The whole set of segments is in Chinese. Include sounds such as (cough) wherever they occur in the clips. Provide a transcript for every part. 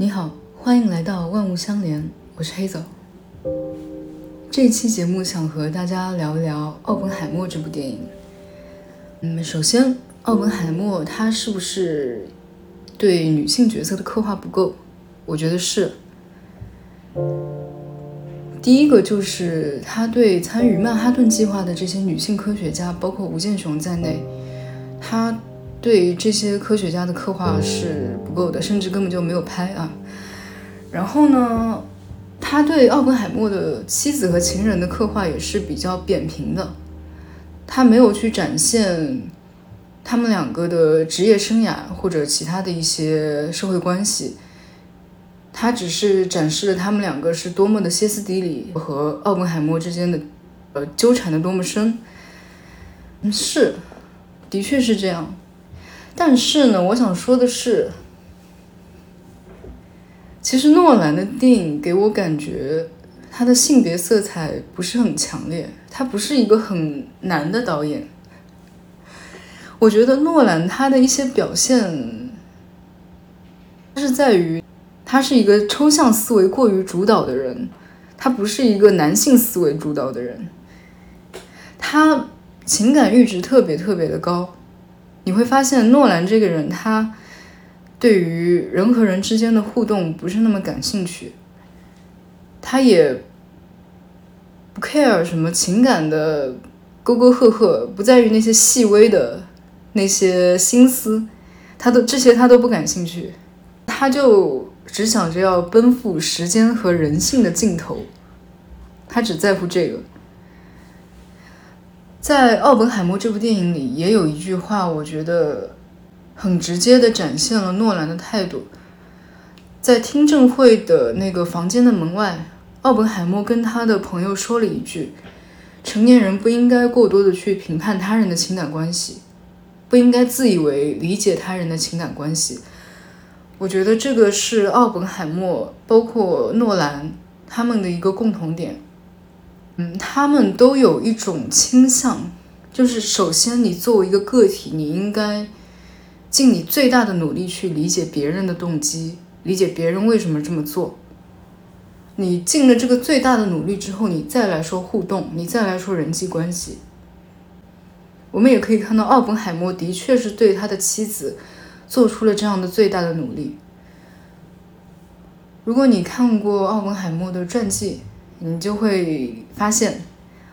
你好，欢迎来到万物相连，我是黑枣。这期节目想和大家聊一聊《奥本海默》这部电影。嗯，首先，奥本海默他是不是对女性角色的刻画不够？我觉得是。第一个就是他对参与曼哈顿计划的这些女性科学家，包括吴健雄在内，他。对于这些科学家的刻画是不够的，甚至根本就没有拍啊。然后呢，他对奥本海默的妻子和情人的刻画也是比较扁平的，他没有去展现他们两个的职业生涯或者其他的一些社会关系，他只是展示了他们两个是多么的歇斯底里，和奥本海默之间的呃纠缠的多么深。嗯，是，的确是这样。但是呢，我想说的是，其实诺兰的电影给我感觉，他的性别色彩不是很强烈，他不是一个很男的导演。我觉得诺兰他的一些表现，是在于他是一个抽象思维过于主导的人，他不是一个男性思维主导的人，他情感阈值特别特别的高。你会发现，诺兰这个人，他对于人和人之间的互动不是那么感兴趣，他也不 care 什么情感的沟沟壑壑，不在于那些细微的那些心思，他都这些他都不感兴趣，他就只想着要奔赴时间和人性的尽头，他只在乎这个。在《奥本海默》这部电影里，也有一句话，我觉得很直接的展现了诺兰的态度。在听证会的那个房间的门外，奥本海默跟他的朋友说了一句：“成年人不应该过多的去评判他人的情感关系，不应该自以为理解他人的情感关系。”我觉得这个是奥本海默，包括诺兰他们的一个共同点。嗯，他们都有一种倾向，就是首先你作为一个个体，你应该尽你最大的努力去理解别人的动机，理解别人为什么这么做。你尽了这个最大的努力之后，你再来说互动，你再来说人际关系。我们也可以看到，奥本海默的确是对他的妻子做出了这样的最大的努力。如果你看过奥本海默的传记，你就会发现，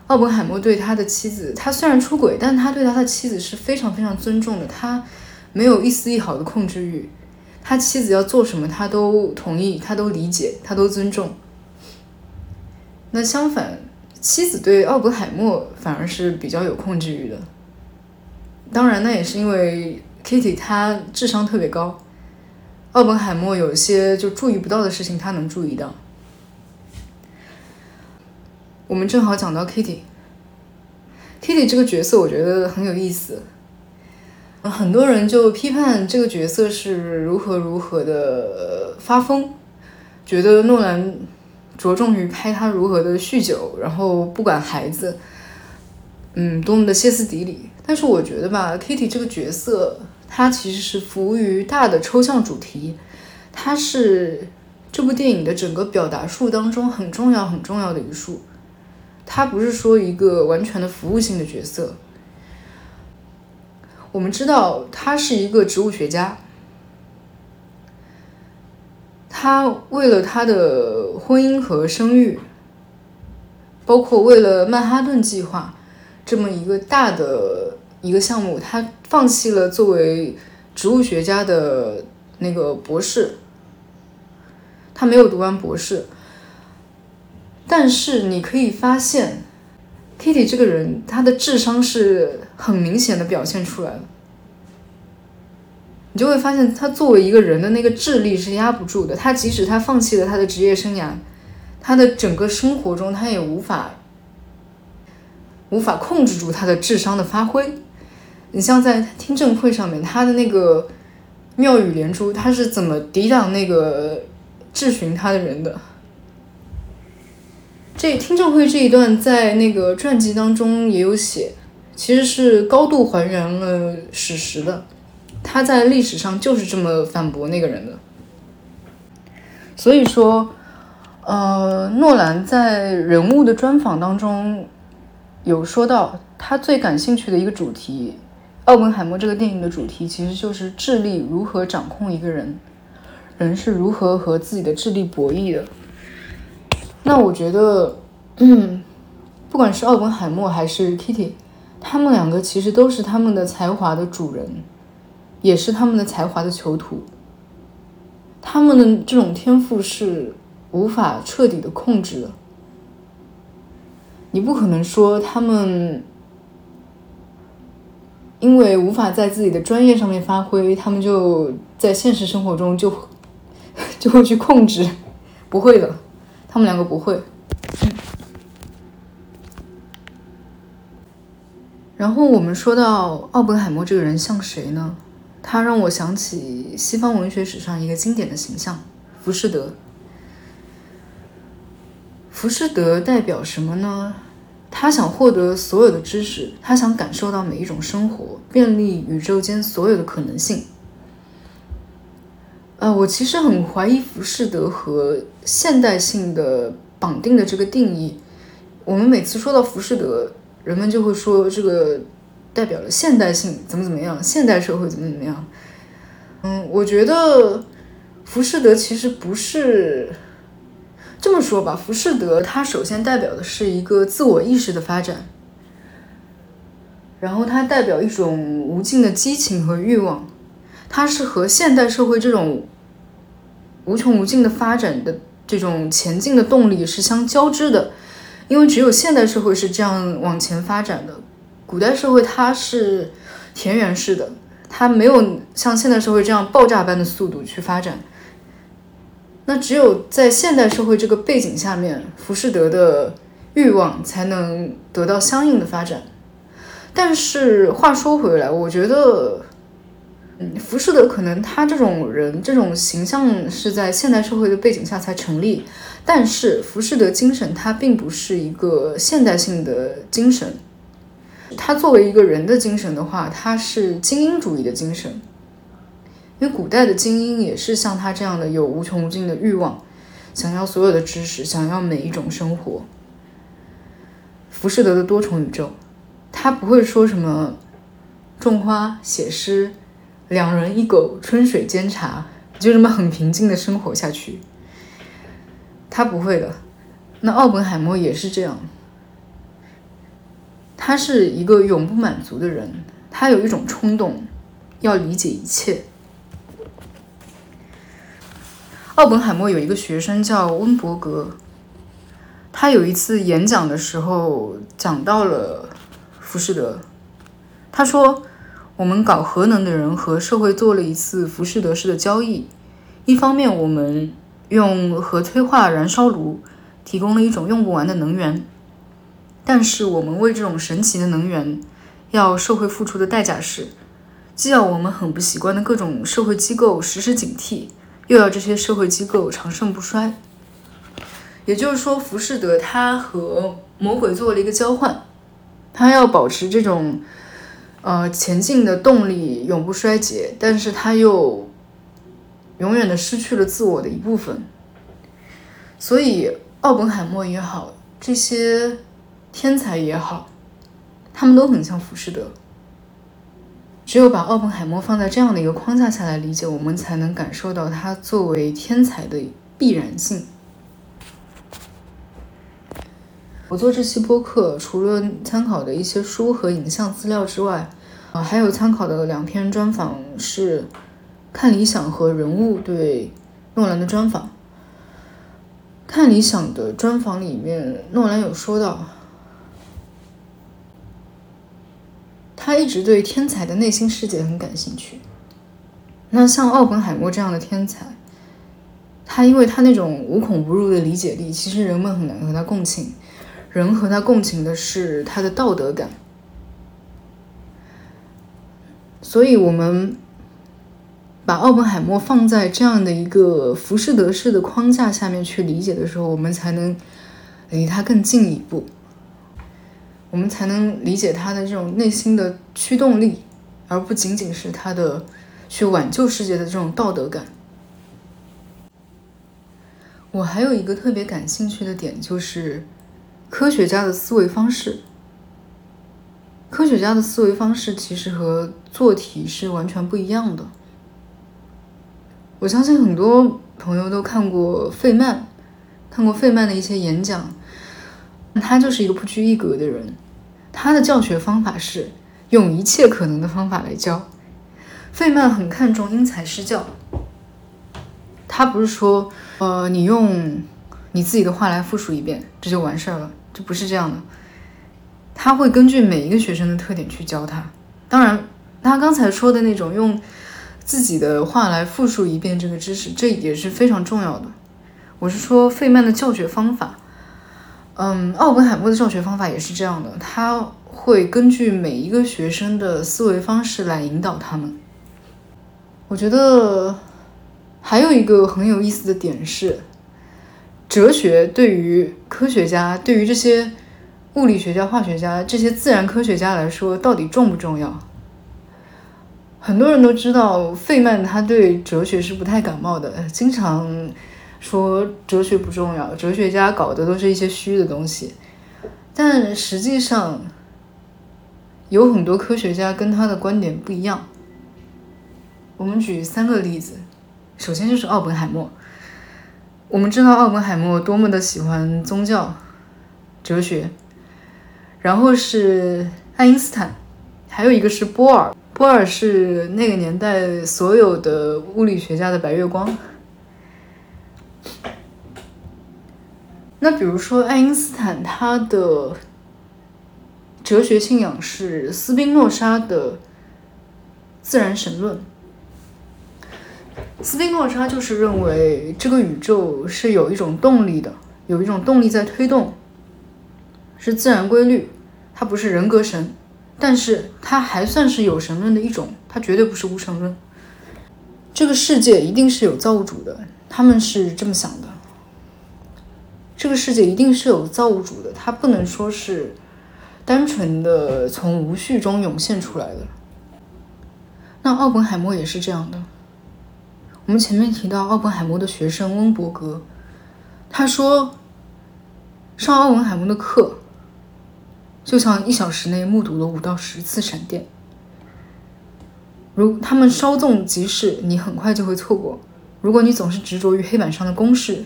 奥本海默对他的妻子，他虽然出轨，但他对他的妻子是非常非常尊重的。他没有一丝一毫的控制欲，他妻子要做什么，他都同意，他都理解，他都尊重。那相反，妻子对奥本海默反而是比较有控制欲的。当然，那也是因为 Kitty 她智商特别高，奥本海默有些就注意不到的事情，他能注意到。我们正好讲到 Kitty，Kitty 这个角色我觉得很有意思，很多人就批判这个角色是如何如何的发疯，觉得诺兰着重于拍他如何的酗酒，然后不管孩子，嗯，多么的歇斯底里。但是我觉得吧，Kitty 这个角色，它其实是服务于大的抽象主题，它是这部电影的整个表达术当中很重要很重要的一术。他不是说一个完全的服务性的角色。我们知道他是一个植物学家，他为了他的婚姻和生育，包括为了曼哈顿计划这么一个大的一个项目，他放弃了作为植物学家的那个博士，他没有读完博士。但是你可以发现，Kitty 这个人，他的智商是很明显的表现出来了。你就会发现，他作为一个人的那个智力是压不住的。他即使他放弃了他的职业生涯，他的整个生活中，他也无法无法控制住他的智商的发挥。你像在听证会上面，他的那个妙语连珠，他是怎么抵挡那个质询他的人的？这听证会这一段在那个传记当中也有写，其实是高度还原了史实的。他在历史上就是这么反驳那个人的。所以说，呃，诺兰在人物的专访当中有说到，他最感兴趣的一个主题，《奥本海默》这个电影的主题其实就是智力如何掌控一个人，人是如何和自己的智力博弈的。那我觉得，嗯，不管是奥本海默还是 Kitty，他们两个其实都是他们的才华的主人，也是他们的才华的囚徒。他们的这种天赋是无法彻底的控制的。你不可能说他们因为无法在自己的专业上面发挥，他们就在现实生活中就 (laughs) 就会去控制，不会的。他们两个不会。然后我们说到奥本海默这个人像谁呢？他让我想起西方文学史上一个经典的形象——浮士德。浮士德代表什么呢？他想获得所有的知识，他想感受到每一种生活，便利宇宙间所有的可能性。呃，我其实很怀疑浮士德和现代性的绑定的这个定义。我们每次说到浮士德，人们就会说这个代表了现代性怎么怎么样，现代社会怎么怎么样。嗯，我觉得浮士德其实不是这么说吧。浮士德它首先代表的是一个自我意识的发展，然后它代表一种无尽的激情和欲望。它是和现代社会这种无穷无尽的发展的这种前进的动力是相交织的，因为只有现代社会是这样往前发展的，古代社会它是田园式的，它没有像现代社会这样爆炸般的速度去发展。那只有在现代社会这个背景下面，浮士德的欲望才能得到相应的发展。但是话说回来，我觉得。嗯，浮士德可能他这种人这种形象是在现代社会的背景下才成立，但是浮士德精神它并不是一个现代性的精神，他作为一个人的精神的话，他是精英主义的精神，因为古代的精英也是像他这样的有无穷无尽的欲望，想要所有的知识，想要每一种生活。浮士德的多重宇宙，他不会说什么种花写诗。两人一狗，春水煎茶，就这么很平静的生活下去。他不会的。那奥本海默也是这样。他是一个永不满足的人，他有一种冲动，要理解一切。奥本海默有一个学生叫温伯格，他有一次演讲的时候讲到了浮士德，他说。我们搞核能的人和社会做了一次浮士德式的交易。一方面，我们用核催化燃烧炉提供了一种用不完的能源，但是我们为这种神奇的能源要社会付出的代价是，既要我们很不习惯的各种社会机构时时警惕，又要这些社会机构长盛不衰。也就是说，浮士德他和魔鬼做了一个交换，他要保持这种。呃，前进的动力永不衰竭，但是他又永远的失去了自我的一部分。所以，奥本海默也好，这些天才也好，他们都很像浮士德。只有把奥本海默放在这样的一个框架下来理解，我们才能感受到他作为天才的必然性。我做这期播客，除了参考的一些书和影像资料之外，啊，还有参考的两篇专访是《看理想》和《人物》对诺兰的专访。《看理想》的专访里面，诺兰有说到，他一直对天才的内心世界很感兴趣。那像奥本海默这样的天才，他因为他那种无孔不入的理解力，其实人们很难和他共情。人和他共情的是他的道德感，所以，我们把奥本海默放在这样的一个浮士德式的框架下面去理解的时候，我们才能离他更近一步，我们才能理解他的这种内心的驱动力，而不仅仅是他的去挽救世界的这种道德感。我还有一个特别感兴趣的点，就是科学家的思维方式。科学家的思维方式其实和做题是完全不一样的。我相信很多朋友都看过费曼，看过费曼的一些演讲，他就是一个不拘一格的人。他的教学方法是用一切可能的方法来教。费曼很看重因材施教，他不是说，呃，你用你自己的话来复述一遍，这就完事儿了，这不是这样的。他会根据每一个学生的特点去教他。当然，他刚才说的那种用自己的话来复述一遍这个知识，这也是非常重要的。我是说费曼的教学方法，嗯，奥本海默的教学方法也是这样的，他会根据每一个学生的思维方式来引导他们。我觉得还有一个很有意思的点是，哲学对于科学家、对于这些物理学家、化学家、这些自然科学家来说，到底重不重要？很多人都知道，费曼他对哲学是不太感冒的，经常说哲学不重要，哲学家搞的都是一些虚的东西。但实际上，有很多科学家跟他的观点不一样。我们举三个例子，首先就是奥本海默。我们知道奥本海默多么的喜欢宗教、哲学，然后是爱因斯坦，还有一个是波尔。波尔是那个年代所有的物理学家的白月光。那比如说爱因斯坦，他的哲学信仰是斯宾诺莎的自然神论。斯宾诺莎就是认为这个宇宙是有一种动力的，有一种动力在推动，是自然规律。他不是人格神，但是他还算是有神论的一种，他绝对不是无神论。这个世界一定是有造物主的，他们是这么想的。这个世界一定是有造物主的，它不能说是单纯的从无序中涌现出来的。那奥本海默也是这样的。我们前面提到奥本海默的学生温伯格，他说，上奥本海默的课，就像一小时内目睹了五到十次闪电。如他们稍纵即逝，你很快就会错过。如果你总是执着于黑板上的公式，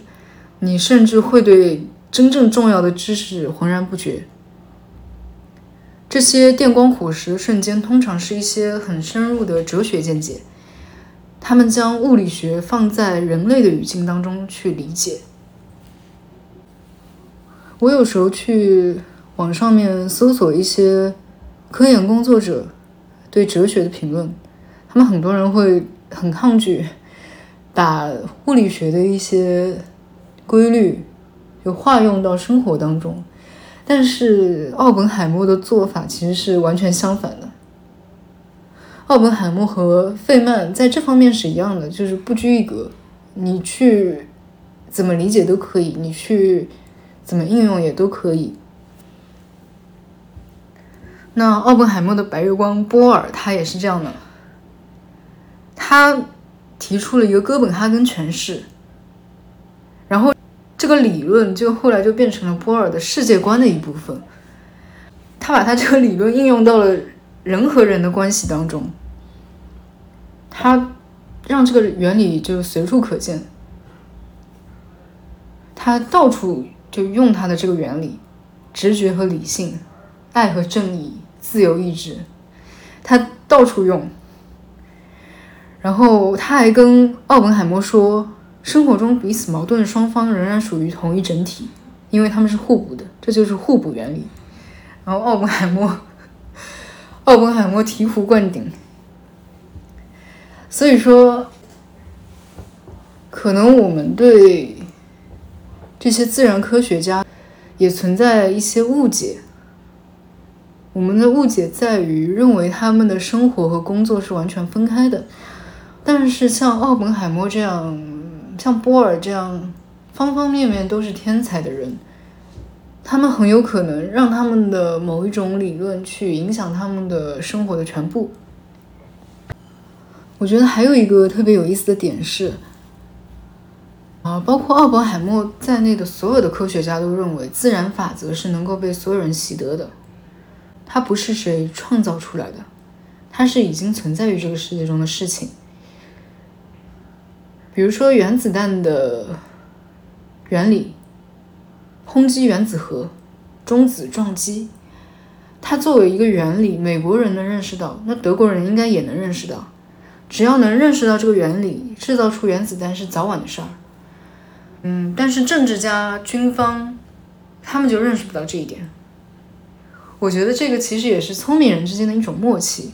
你甚至会对真正重要的知识浑然不觉。这些电光火石的瞬间，通常是一些很深入的哲学见解。他们将物理学放在人类的语境当中去理解。我有时候去网上面搜索一些科研工作者对哲学的评论，他们很多人会很抗拒把物理学的一些规律就化用到生活当中，但是奥本海默的做法其实是完全相反的。奥本海默和费曼在这方面是一样的，就是不拘一格，你去怎么理解都可以，你去怎么应用也都可以。那奥本海默的白月光波尔他也是这样的，他提出了一个哥本哈根诠释，然后这个理论就后来就变成了波尔的世界观的一部分，他把他这个理论应用到了人和人的关系当中。他让这个原理就随处可见，他到处就用他的这个原理，直觉和理性，爱和正义，自由意志，他到处用。然后他还跟奥本海默说，生活中彼此矛盾的双方仍然属于同一整体，因为他们是互补的，这就是互补原理。然后奥本海默，奥本海默醍醐灌顶。所以说，可能我们对这些自然科学家也存在一些误解。我们的误解在于认为他们的生活和工作是完全分开的。但是像奥本海默这样，像波尔这样，方方面面都是天才的人，他们很有可能让他们的某一种理论去影响他们的生活的全部。我觉得还有一个特别有意思的点是，啊，包括奥本海默在内的所有的科学家都认为，自然法则是能够被所有人习得的，它不是谁创造出来的，它是已经存在于这个世界中的事情。比如说原子弹的原理，轰击原子核，中子撞击。它作为一个原理，美国人能认识到，那德国人应该也能认识到。只要能认识到这个原理，制造出原子弹是早晚的事儿。嗯，但是政治家、军方，他们就认识不到这一点。我觉得这个其实也是聪明人之间的一种默契。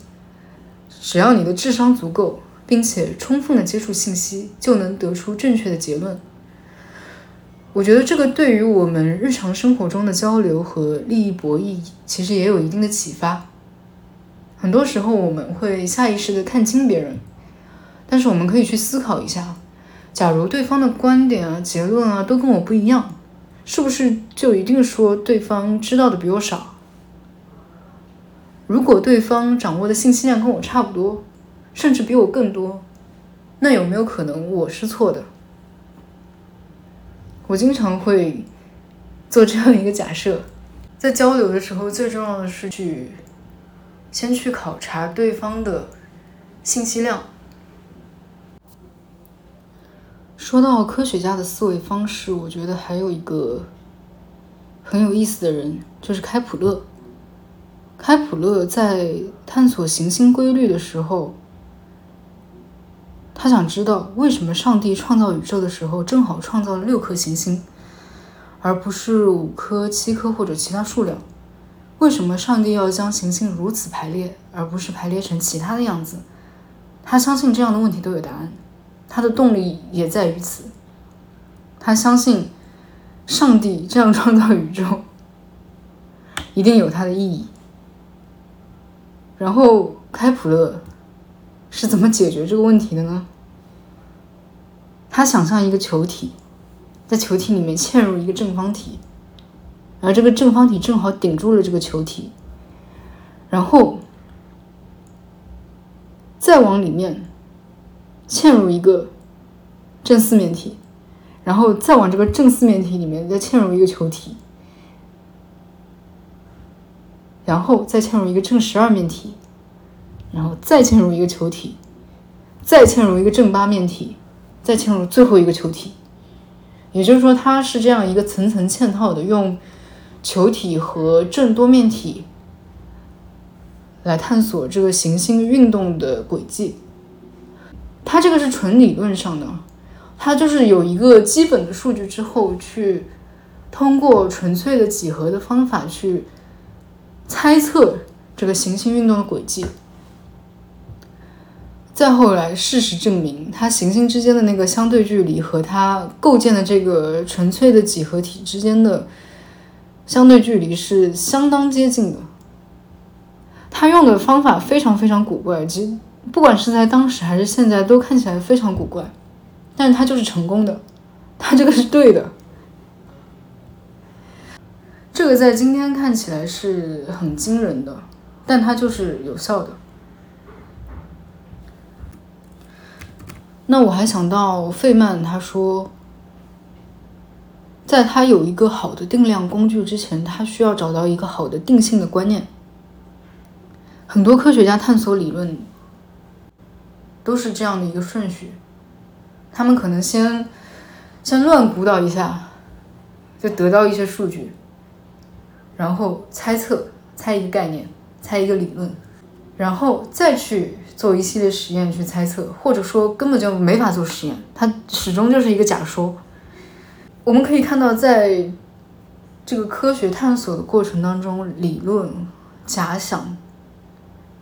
只要你的智商足够，并且充分的接触信息，就能得出正确的结论。我觉得这个对于我们日常生活中的交流和利益博弈，其实也有一定的启发。很多时候我们会下意识的看清别人，但是我们可以去思考一下：假如对方的观点啊、结论啊都跟我不一样，是不是就一定说对方知道的比我少？如果对方掌握的信息量跟我差不多，甚至比我更多，那有没有可能我是错的？我经常会做这样一个假设，在交流的时候，最重要的是去先去考察对方的信息量。说到科学家的思维方式，我觉得还有一个很有意思的人，就是开普勒。开普勒在探索行星规律的时候。他想知道为什么上帝创造宇宙的时候正好创造了六颗行星，而不是五颗、七颗或者其他数量？为什么上帝要将行星如此排列，而不是排列成其他的样子？他相信这样的问题都有答案，他的动力也在于此。他相信上帝这样创造宇宙一定有它的意义。然后开普勒。是怎么解决这个问题的呢？他想象一个球体，在球体里面嵌入一个正方体，而这个正方体正好顶住了这个球体，然后再往里面嵌入一个正四面体，然后再往这个正四面体里面再嵌入一个球体，然后再嵌入一个正十二面体。然后再嵌入一个球体，再嵌入一个正八面体，再嵌入最后一个球体。也就是说，它是这样一个层层嵌套的，用球体和正多面体来探索这个行星运动的轨迹。它这个是纯理论上的，它就是有一个基本的数据之后，去通过纯粹的几何的方法去猜测这个行星运动的轨迹。再后来，事实证明，它行星之间的那个相对距离和它构建的这个纯粹的几何体之间的相对距离是相当接近的。他用的方法非常非常古怪，其实不管是在当时还是现在，都看起来非常古怪，但是他就是成功的，他这个是对的。这个在今天看起来是很惊人的，但它就是有效的。那我还想到费曼，他说，在他有一个好的定量工具之前，他需要找到一个好的定性的观念。很多科学家探索理论都是这样的一个顺序，他们可能先先乱鼓捣一下，就得到一些数据，然后猜测，猜一个概念，猜一个理论，然后再去。做一系列实验去猜测，或者说根本就没法做实验，它始终就是一个假说。我们可以看到，在这个科学探索的过程当中，理论、假想、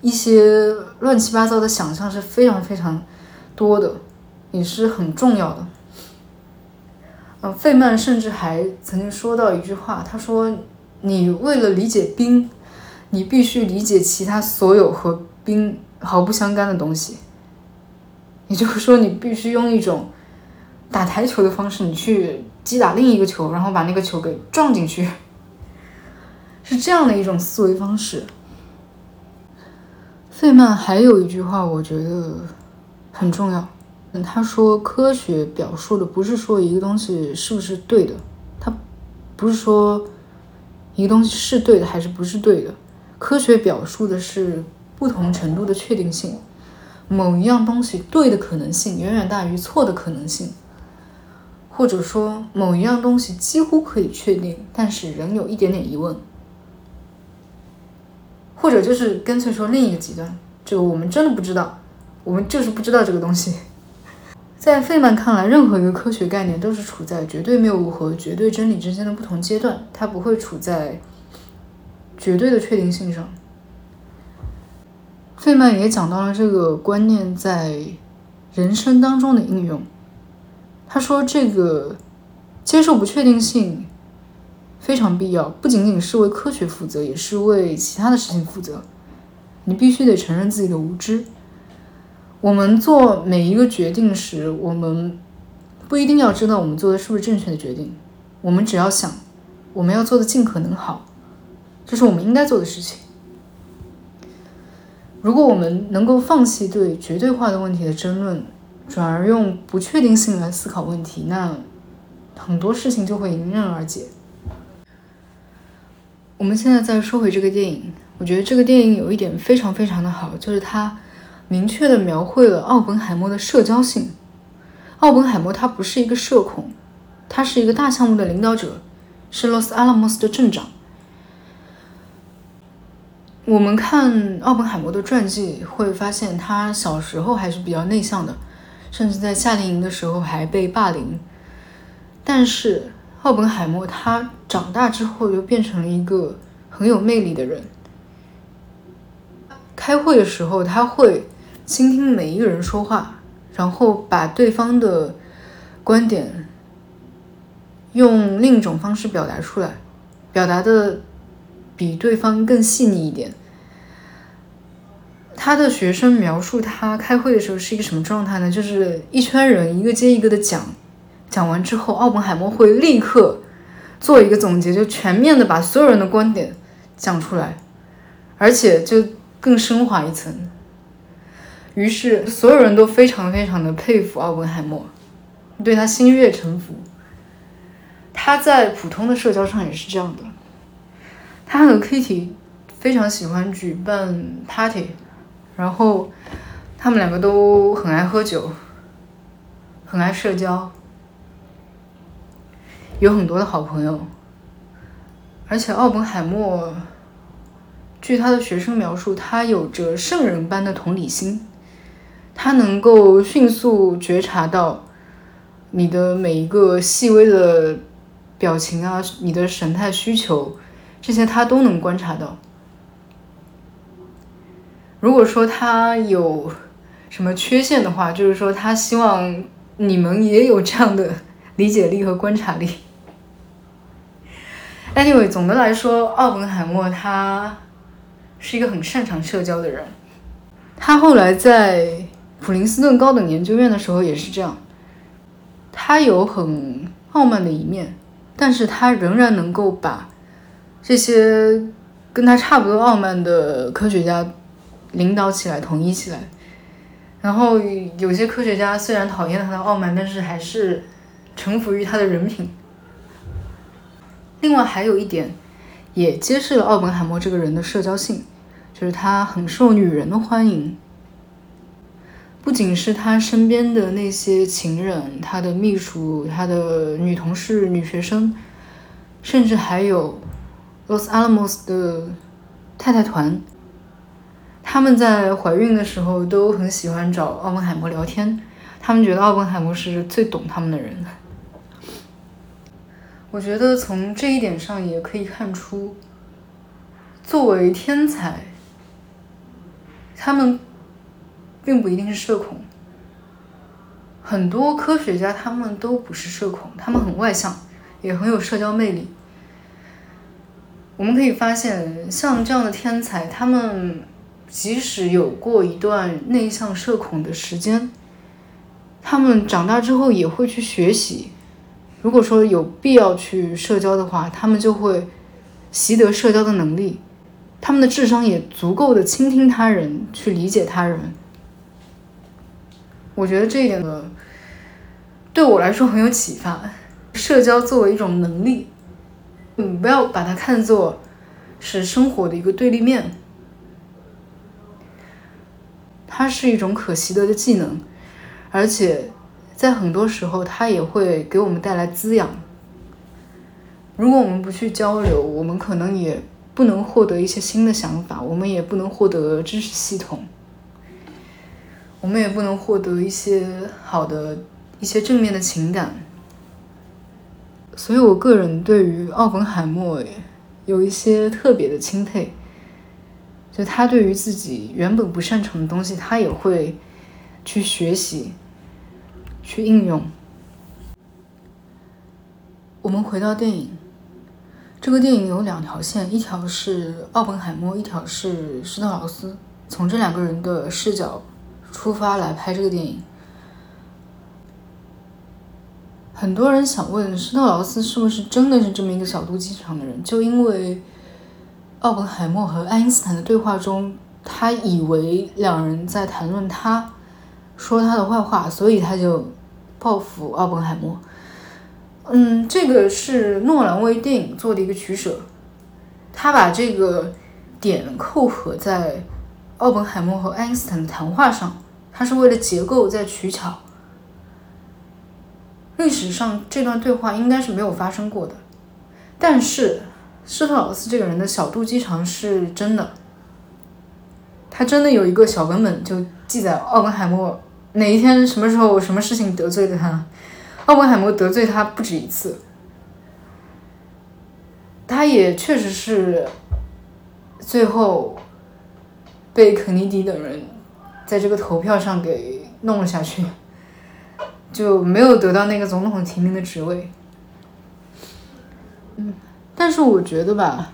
一些乱七八糟的想象是非常非常多的，也是很重要的。嗯，费曼甚至还曾经说到一句话，他说：“你为了理解冰，你必须理解其他所有和冰。”毫不相干的东西，也就是说，你必须用一种打台球的方式，你去击打另一个球，然后把那个球给撞进去，(laughs) 是这样的一种思维方式。费曼还有一句话，我觉得很重要，嗯他说科学表述的不是说一个东西是不是对的，他不是说一个东西是对的还是不是对的，科学表述的是不同程度的确定性。某一样东西对的可能性远远大于错的可能性，或者说某一样东西几乎可以确定，但是仍有一点点疑问，或者就是干脆说另一个极端，就我们真的不知道，我们就是不知道这个东西。在费曼看来，任何一个科学概念都是处在绝对谬误和绝对真理之间的不同阶段，它不会处在绝对的确定性上。费曼也讲到了这个观念在人生当中的应用。他说：“这个接受不确定性非常必要，不仅仅是为科学负责，也是为其他的事情负责。你必须得承认自己的无知。我们做每一个决定时，我们不一定要知道我们做的是不是正确的决定。我们只要想，我们要做的尽可能好，这是我们应该做的事情。”如果我们能够放弃对绝对化的问题的争论，转而用不确定性来思考问题，那很多事情就会迎刃而解。我们现在再说回这个电影，我觉得这个电影有一点非常非常的好，就是它明确的描绘了奥本海默的社交性。奥本海默他不是一个社恐，他是一个大项目的领导者，是 Los Alamos 的镇长。我们看奥本海默的传记，会发现他小时候还是比较内向的，甚至在夏令营的时候还被霸凌。但是奥本海默他长大之后又变成了一个很有魅力的人。开会的时候，他会倾听每一个人说话，然后把对方的观点用另一种方式表达出来，表达的。比对方更细腻一点。他的学生描述他开会的时候是一个什么状态呢？就是一圈人一个接一个的讲，讲完之后，奥本海默会立刻做一个总结，就全面的把所有人的观点讲出来，而且就更升华一层。于是所有人都非常非常的佩服奥本海默，对他心悦诚服。他在普通的社交上也是这样的。他和 Kitty 非常喜欢举办 party，然后他们两个都很爱喝酒，很爱社交，有很多的好朋友。而且奥本海默，据他的学生描述，他有着圣人般的同理心，他能够迅速觉察到你的每一个细微的表情啊，你的神态需求。这些他都能观察到。如果说他有什么缺陷的话，就是说他希望你们也有这样的理解力和观察力。(laughs) Anyway，总的来说，奥本海默他是一个很擅长社交的人。他后来在普林斯顿高等研究院的时候也是这样。他有很傲慢的一面，但是他仍然能够把。这些跟他差不多傲慢的科学家领导起来，统一起来。然后有些科学家虽然讨厌他的傲慢，但是还是臣服于他的人品。另外还有一点，也揭示了奥本海默这个人的社交性，就是他很受女人的欢迎。不仅是他身边的那些情人、他的秘书、他的女同事、女学生，甚至还有。Los Alamos 的太太团，他们在怀孕的时候都很喜欢找奥本海默聊天，他们觉得奥本海默是最懂他们的人。我觉得从这一点上也可以看出，作为天才，他们并不一定是社恐。很多科学家他们都不是社恐，他们很外向，也很有社交魅力。我们可以发现，像这样的天才，他们即使有过一段内向社恐的时间，他们长大之后也会去学习。如果说有必要去社交的话，他们就会习得社交的能力。他们的智商也足够的倾听他人，去理解他人。我觉得这一点呢，对我来说很有启发。社交作为一种能力，嗯，不要把它看作是生活的一个对立面，它是一种可习得的技能，而且在很多时候，它也会给我们带来滋养。如果我们不去交流，我们可能也不能获得一些新的想法，我们也不能获得知识系统。我们也不能获得一些好的、一些正面的情感，所以我个人对于奥本海默有一些特别的钦佩。就他对于自己原本不擅长的东西，他也会去学习、去应用。我们回到电影，这个电影有两条线，一条是奥本海默，一条是施特劳斯。从这两个人的视角。出发来拍这个电影，很多人想问施特劳斯是不是真的是这么一个小肚鸡肠的人？就因为奥本海默和爱因斯坦的对话中，他以为两人在谈论他，说他的坏话，所以他就报复奥本海默。嗯，这个是诺兰为电影做的一个取舍，他把这个点扣合在奥本海默和爱因斯坦的谈话上。他是为了结构在取巧。历史上这段对话应该是没有发生过的，但是施特劳斯这个人的小肚鸡肠是真的。他真的有一个小文本，就记载奥本海默哪一天、什么时候、什么事情得罪了他。奥本海默得罪他不止一次，他也确实是最后被肯尼迪等人。在这个投票上给弄了下去，就没有得到那个总统提名的职位。嗯，但是我觉得吧，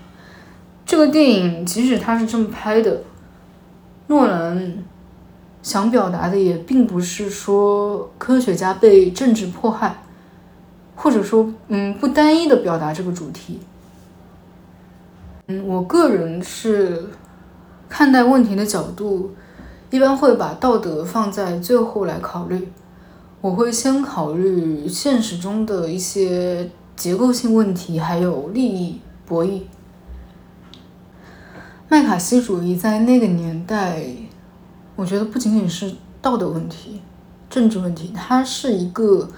这个电影即使他是这么拍的，诺兰想表达的也并不是说科学家被政治迫害，或者说，嗯，不单一的表达这个主题。嗯，我个人是看待问题的角度。一般会把道德放在最后来考虑，我会先考虑现实中的一些结构性问题，还有利益博弈。麦卡锡主义在那个年代，我觉得不仅仅是道德问题、政治问题，它是一个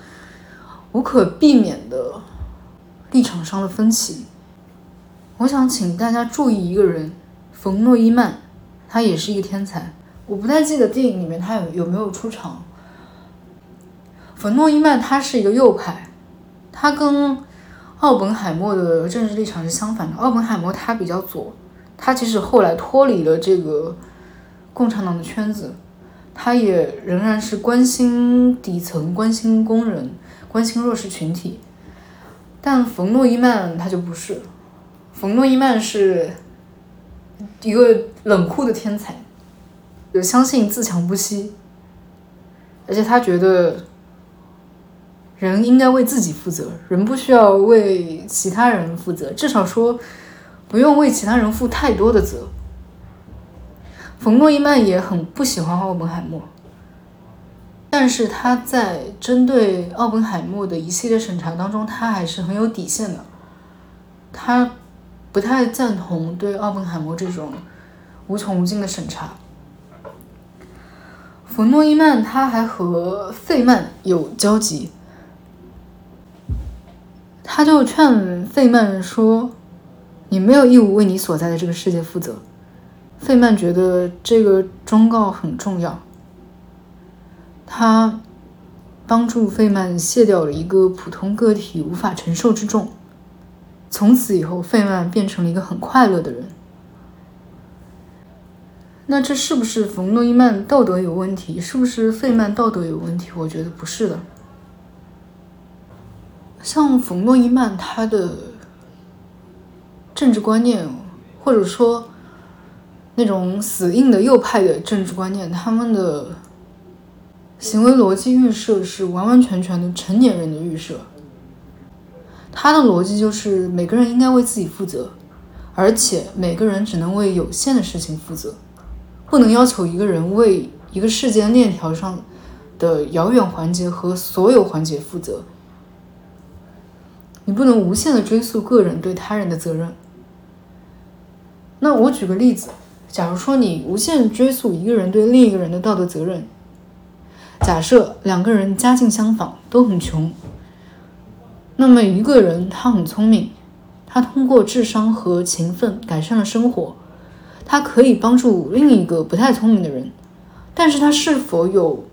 无可避免的立场上的分歧。我想请大家注意一个人，冯诺依曼，他也是一个天才。我不太记得电影里面他有有没有出场。冯诺依曼他是一个右派，他跟奥本海默的政治立场是相反的。奥本海默他比较左，他即使后来脱离了这个共产党的圈子，他也仍然是关心底层、关心工人、关心弱势群体。但冯诺依曼他就不是，冯诺依曼是一个冷酷的天才。就相信自强不息，而且他觉得人应该为自己负责，人不需要为其他人负责，至少说不用为其他人负太多的责。冯诺依曼也很不喜欢奥本海默，但是他在针对奥本海默的一系列审查当中，他还是很有底线的。他不太赞同对奥本海默这种无穷无尽的审查。冯诺依曼他还和费曼有交集，他就劝费曼说：“你没有义务为你所在的这个世界负责。”费曼觉得这个忠告很重要，他帮助费曼卸掉了一个普通个体无法承受之重，从此以后，费曼变成了一个很快乐的人。那这是不是冯诺依曼道德有问题？是不是费曼道德有问题？我觉得不是的。像冯诺依曼他的政治观念，或者说那种死硬的右派的政治观念，他们的行为逻辑预设是完完全全的成年人的预设。他的逻辑就是每个人应该为自己负责，而且每个人只能为有限的事情负责。不能要求一个人为一个世间链条上的遥远环节和所有环节负责。你不能无限的追溯个人对他人的责任。那我举个例子，假如说你无限追溯一个人对另一个人的道德责任，假设两个人家境相仿，都很穷，那么一个人他很聪明，他通过智商和勤奋改善了生活，他可以帮助另一个不太聪明的人，但是他是否有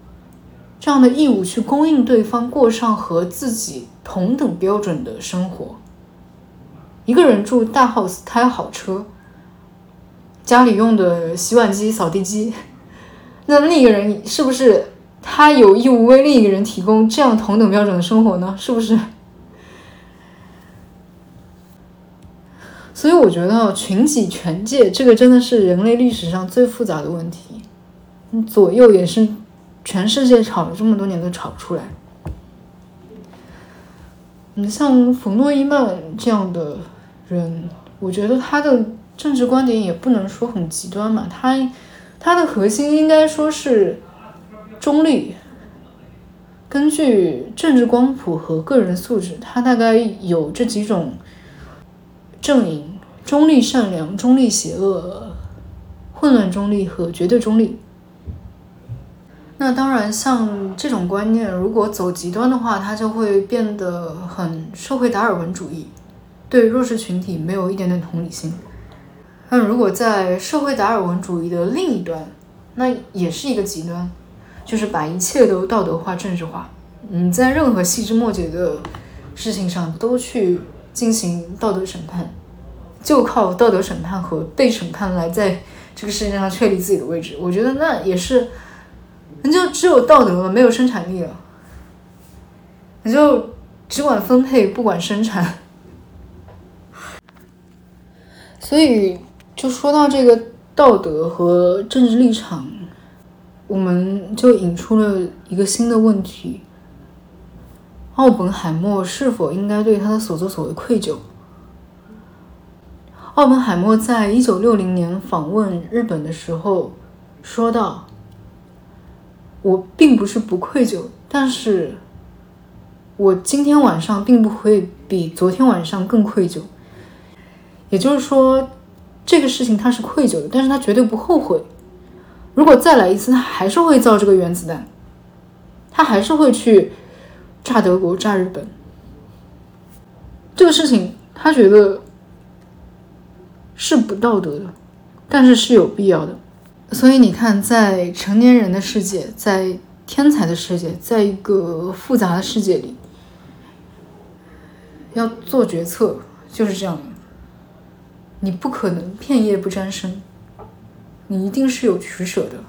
这样的义务去供应对方过上和自己同等标准的生活？一个人住大 house，开好车。家里用的洗碗机、扫地机，(laughs) 那另一个人是不是他有义务为另一个人提供这样同等标准的生活呢？是不是？所以我觉得群己权界这个真的是人类历史上最复杂的问题，左右也是全世界吵了这么多年都吵不出来。你像冯诺依曼这样的人，我觉得他的。政治观点也不能说很极端嘛，他他的核心应该说是中立。根据政治光谱和个人素质，他大概有这几种阵营：中立、善良、中立、邪恶、混乱中立和绝对中立。那当然，像这种观念，如果走极端的话，它就会变得很社会达尔文主义，对弱势群体没有一点点同理心。那如果在社会达尔文主义的另一端，那也是一个极端，就是把一切都道德化、政治化。你在任何细枝末节的事情上都去进行道德审判，就靠道德审判和被审判来在这个世界上确立自己的位置。我觉得那也是，你就只有道德了，没有生产力了，你就只管分配，不管生产。所以。就说到这个道德和政治立场，我们就引出了一个新的问题：奥本海默是否应该对他的所作所为愧疚？奥本海默在一九六零年访问日本的时候说道：“我并不是不愧疚，但是我今天晚上并不会比昨天晚上更愧疚。”也就是说。这个事情他是愧疚的，但是他绝对不后悔。如果再来一次，他还是会造这个原子弹，他还是会去炸德国、炸日本。这个事情他觉得是不道德的，但是是有必要的。所以你看，在成年人的世界，在天才的世界，在一个复杂的世界里，要做决策就是这样的。你不可能片叶不沾身，你一定是有取舍的。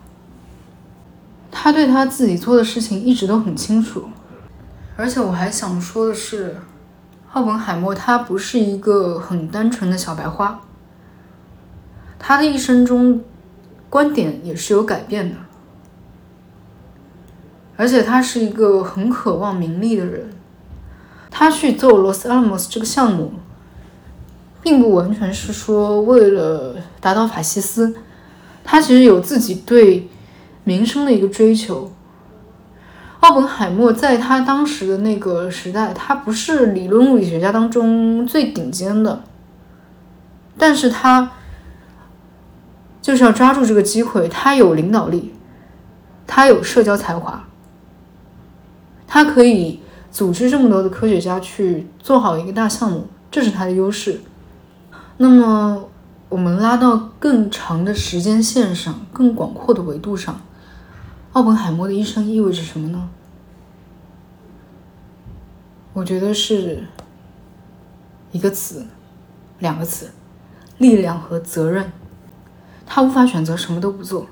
他对他自己做的事情一直都很清楚，而且我还想说的是，奥本海默他不是一个很单纯的小白花，他的一生中观点也是有改变的，而且他是一个很渴望名利的人，他去做罗斯阿拉莫斯这个项目。并不完全是说为了打倒法西斯，他其实有自己对名声的一个追求。奥本海默在他当时的那个时代，他不是理论物理学家当中最顶尖的，但是他就是要抓住这个机会，他有领导力，他有社交才华，他可以组织这么多的科学家去做好一个大项目，这是他的优势。那么，我们拉到更长的时间线上、更广阔的维度上，奥本海默的一生意味着什么呢？我觉得是一个词，两个词：力量和责任。他无法选择什么都不做。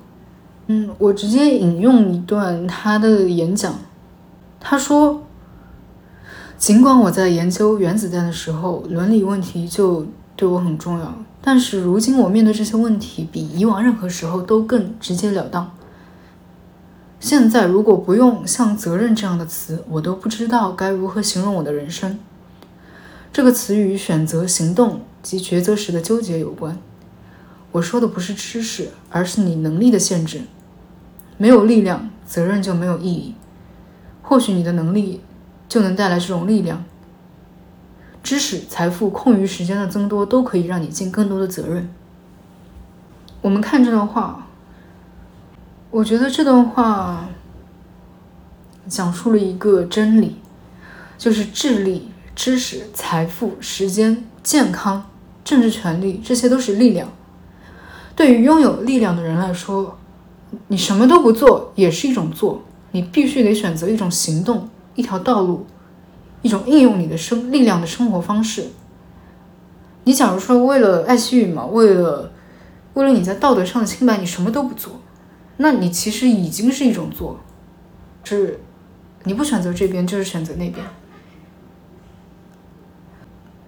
嗯，我直接引用一段他的演讲。他说：“尽管我在研究原子弹的时候，伦理问题就……”对我很重要，但是如今我面对这些问题比以往任何时候都更直截了当。现在如果不用像责任这样的词，我都不知道该如何形容我的人生。这个词与选择行动及抉择时的纠结有关。我说的不是知识，而是你能力的限制。没有力量，责任就没有意义。或许你的能力就能带来这种力量。知识、财富、空余时间的增多，都可以让你尽更多的责任。我们看这段话，我觉得这段话讲述了一个真理，就是智力、知识、财富、时间、健康、政治权利，这些都是力量。对于拥有力量的人来说，你什么都不做也是一种做，你必须得选择一种行动，一条道路。一种应用你的生力量的生活方式。你假如说为了爱惜羽毛，为了为了你在道德上的清白，你什么都不做，那你其实已经是一种做，是你不选择这边就是选择那边。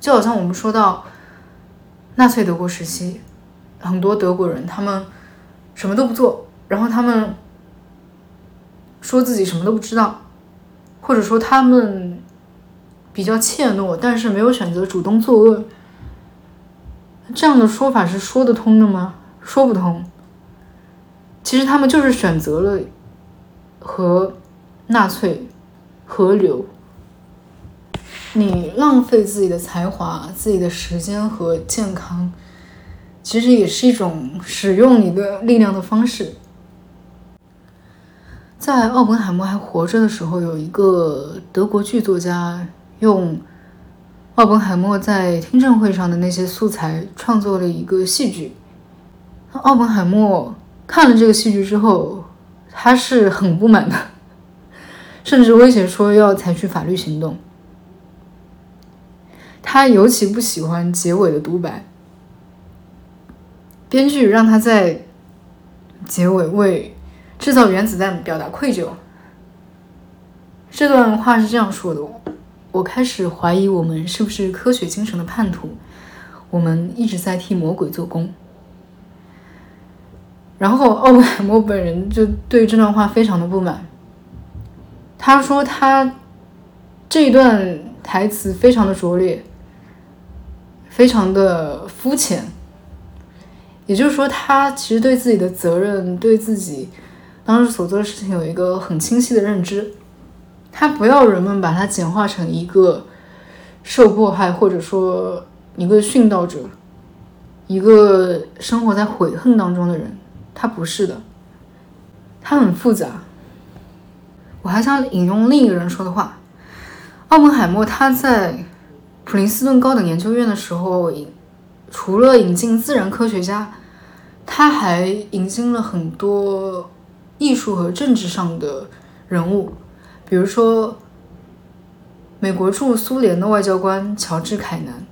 就好像我们说到纳粹德国时期，很多德国人他们什么都不做，然后他们说自己什么都不知道，或者说他们。比较怯懦，但是没有选择主动作恶，这样的说法是说得通的吗？说不通。其实他们就是选择了和纳粹合流。你浪费自己的才华、自己的时间和健康，其实也是一种使用你的力量的方式。在奥本海默还活着的时候，有一个德国剧作家。用奥本海默在听证会上的那些素材创作了一个戏剧。奥本海默看了这个戏剧之后，他是很不满的，(laughs) 甚至威胁说要采取法律行动。他尤其不喜欢结尾的独白，编剧让他在结尾为制造原子弹表达愧疚。这段话是这样说的。我开始怀疑我们是不是科学精神的叛徒，我们一直在替魔鬼做工。然后奥本海默本人就对这段话非常的不满，他说他这一段台词非常的拙劣，非常的肤浅。也就是说，他其实对自己的责任，对自己当时所做的事情有一个很清晰的认知。他不要人们把他简化成一个受迫害，或者说一个殉道者，一个生活在悔恨当中的人。他不是的，他很复杂。我还想引用另一个人说的话：奥本海默他在普林斯顿高等研究院的时候，除了引进自然科学家，他还引进了很多艺术和政治上的人物。比如说，美国驻苏联的外交官乔治·凯南，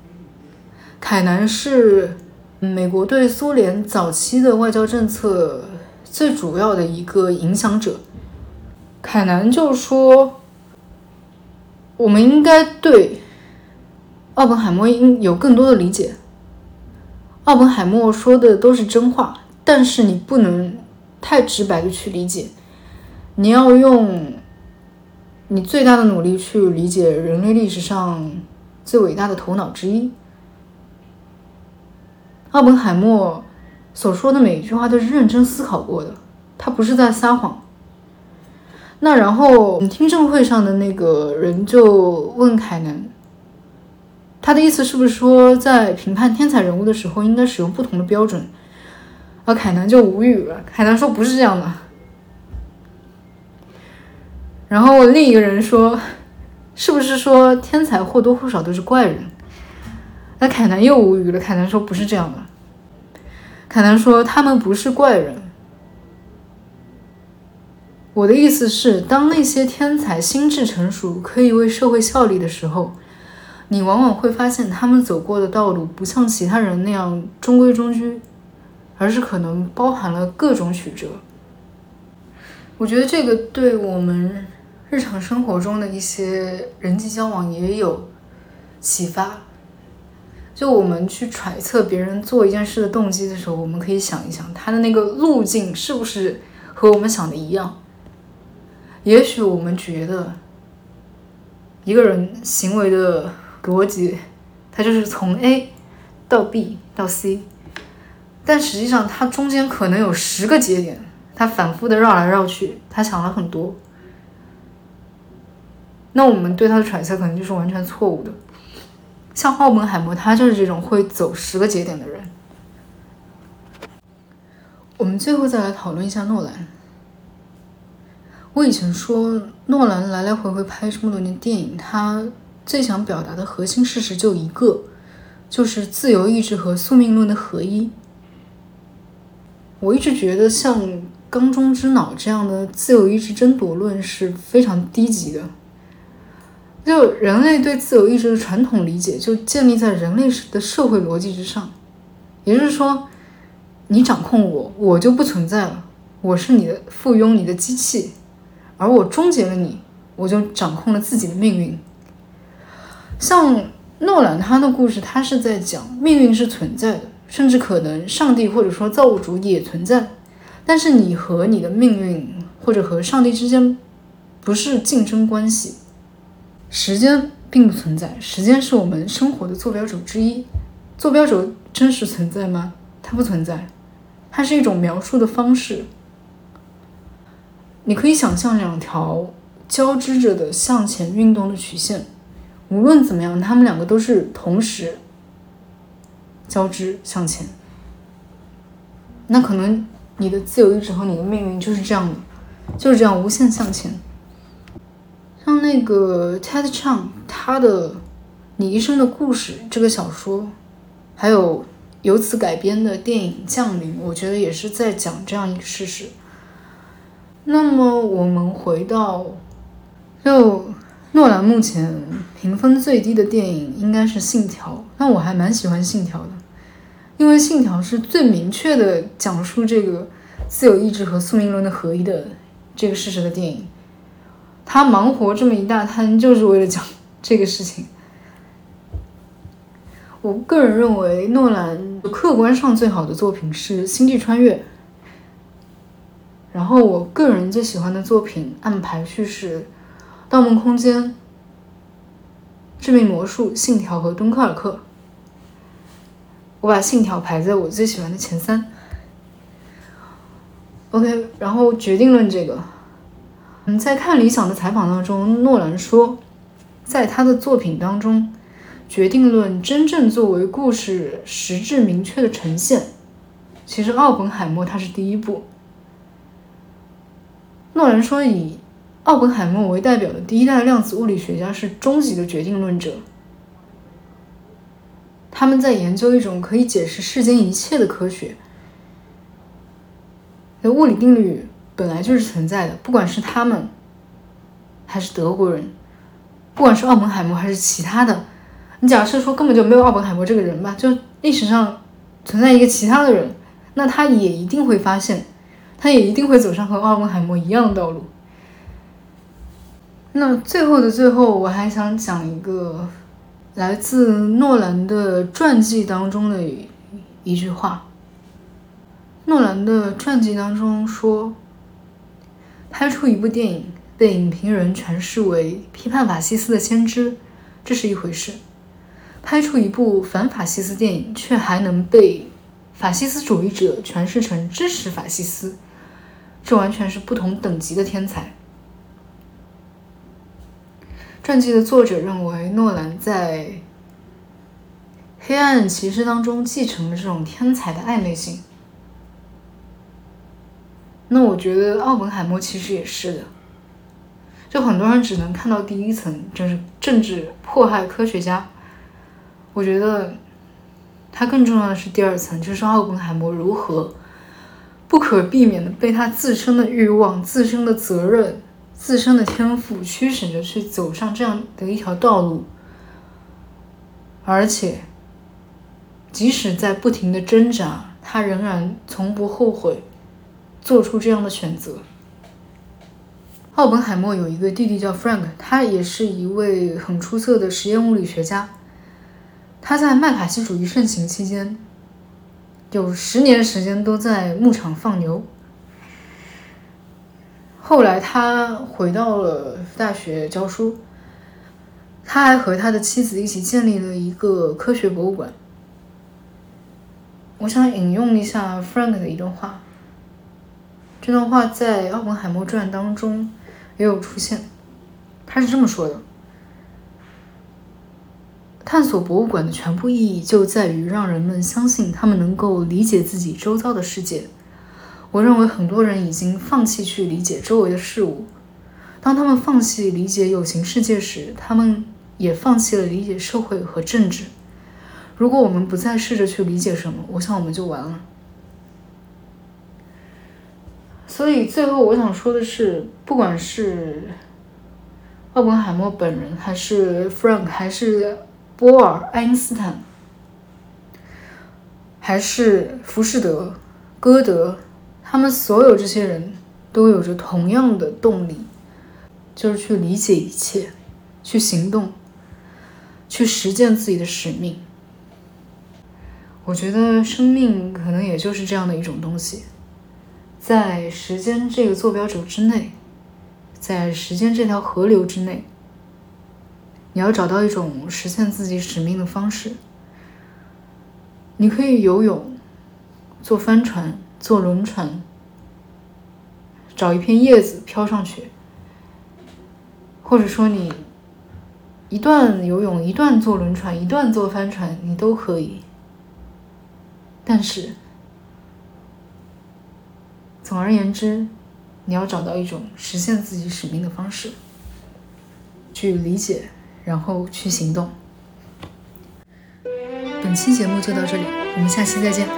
凯南是美国对苏联早期的外交政策最主要的一个影响者。凯南就说：“我们应该对奥本海默应有更多的理解。奥本海默说的都是真话，但是你不能太直白的去理解，你要用。”你最大的努力去理解人类历史上最伟大的头脑之一，奥本海默所说的每一句话都是认真思考过的，他不是在撒谎。那然后听证会上的那个人就问凯南，他的意思是不是说在评判天才人物的时候应该使用不同的标准？而凯南就无语了，凯南说不是这样的。然后另一个人说：“是不是说天才或多或少都是怪人？”那凯南又无语了。凯南说：“不是这样的。”凯南说：“他们不是怪人。我的意思是，当那些天才心智成熟，可以为社会效力的时候，你往往会发现他们走过的道路不像其他人那样中规中矩，而是可能包含了各种曲折。我觉得这个对我们。”日常生活中的一些人际交往也有启发。就我们去揣测别人做一件事的动机的时候，我们可以想一想他的那个路径是不是和我们想的一样。也许我们觉得一个人行为的逻辑，他就是从 A 到 B 到 C，但实际上他中间可能有十个节点，他反复的绕来绕去，他想了很多。那我们对他的揣测可能就是完全错误的。像奥本海默，他就是这种会走十个节点的人。我们最后再来讨论一下诺兰。我以前说，诺兰来来回回拍这么多年电影，他最想表达的核心事实就一个，就是自由意志和宿命论的合一。我一直觉得，像《缸中之脑》这样的自由意志争夺论是非常低级的。就人类对自由意志的传统理解，就建立在人类的社会逻辑之上，也就是说，你掌控我，我就不存在了，我是你的附庸，你的机器。而我终结了你，我就掌控了自己的命运。像诺兰他的故事，他是在讲命运是存在的，甚至可能上帝或者说造物主也存在。但是你和你的命运或者和上帝之间不是竞争关系。时间并不存在，时间是我们生活的坐标轴之一。坐标轴真实存在吗？它不存在，它是一种描述的方式。你可以想象两条交织着的向前运动的曲线，无论怎么样，它们两个都是同时交织向前。那可能你的自由意志和你的命运就是这样的，就是这样无限向前。像那个 Ted Chiang 他的《你一生的故事》这个小说，还有由此改编的电影《降临》，我觉得也是在讲这样一个事实。那么我们回到，就诺兰目前评分最低的电影应该是《信条》，那我还蛮喜欢《信条》的，因为《信条》是最明确的讲述这个自由意志和宿命论的合一的这个事实的电影。他忙活这么一大摊，就是为了讲 (laughs) 这个事情。我个人认为，诺兰客观上最好的作品是《星际穿越》。然后，我个人最喜欢的作品按排序是《盗梦空间》《致命魔术》《信条》和《敦刻尔克》。我把《信条》排在我最喜欢的前三。OK，然后决定论这个，嗯，在看理想的采访当中，诺兰说，在他的作品当中，决定论真正作为故事实质明确的呈现，其实奥本海默他是第一部。诺兰说，以奥本海默为代表的第一代量子物理学家是终极的决定论者。他们在研究一种可以解释世间一切的科学。的物理定律本来就是存在的，不管是他们，还是德国人，不管是奥本海默还是其他的，你假设说根本就没有奥本海默这个人吧，就历史上存在一个其他的人，那他也一定会发现。他也一定会走上和奥本海默一样的道路。那最后的最后，我还想讲一个来自诺兰的传记当中的一句话。诺兰的传记当中说：“拍出一部电影被影评人诠释为批判法西斯的先知，这是一回事；拍出一部反法西斯电影，却还能被法西斯主义者诠释成支持法西斯。”这完全是不同等级的天才。传记的作者认为，诺兰在《黑暗骑士》当中继承了这种天才的暧昧性。那我觉得奥本海默其实也是的。就很多人只能看到第一层，就是政治迫害科学家。我觉得他更重要的是第二层，就是奥本海默如何。不可避免的被他自身的欲望、自身的责任、自身的天赋驱使着去走上这样的一条道路，而且，即使在不停的挣扎，他仍然从不后悔做出这样的选择。奥本海默有一个弟弟叫 Frank，他也是一位很出色的实验物理学家。他在麦卡锡主义盛行期间。有十年时间都在牧场放牛。后来他回到了大学教书，他还和他的妻子一起建立了一个科学博物馆。我想引用一下 Frank 的一段话，这段话在《奥本海默传》当中也有出现，他是这么说的：“探索博物馆的全部意义就在于让人们相信他们能够理解自己周遭的世界。我认为很多人已经放弃去理解周围的事物。当他们放弃理解有形世界时，他们也放弃了理解社会和政治。如果我们不再试着去理解什么，我想我们就完了。所以最后我想说的是，不管是奥本海默本人，还是 Frank，还是波尔、爱因斯坦，还是浮士德、歌德，他们所有这些人都有着同样的动力，就是去理解一切，去行动，去实践自己的使命。我觉得生命可能也就是这样的一种东西。在时间这个坐标轴之内，在时间这条河流之内，你要找到一种实现自己使命的方式。你可以游泳、坐帆船、坐轮船，找一片叶子飘上去，或者说你一段游泳、一段坐轮船、一段坐帆船，你都可以。但是。总而言之，你要找到一种实现自己使命的方式，去理解，然后去行动。本期节目就到这里，我们下期再见。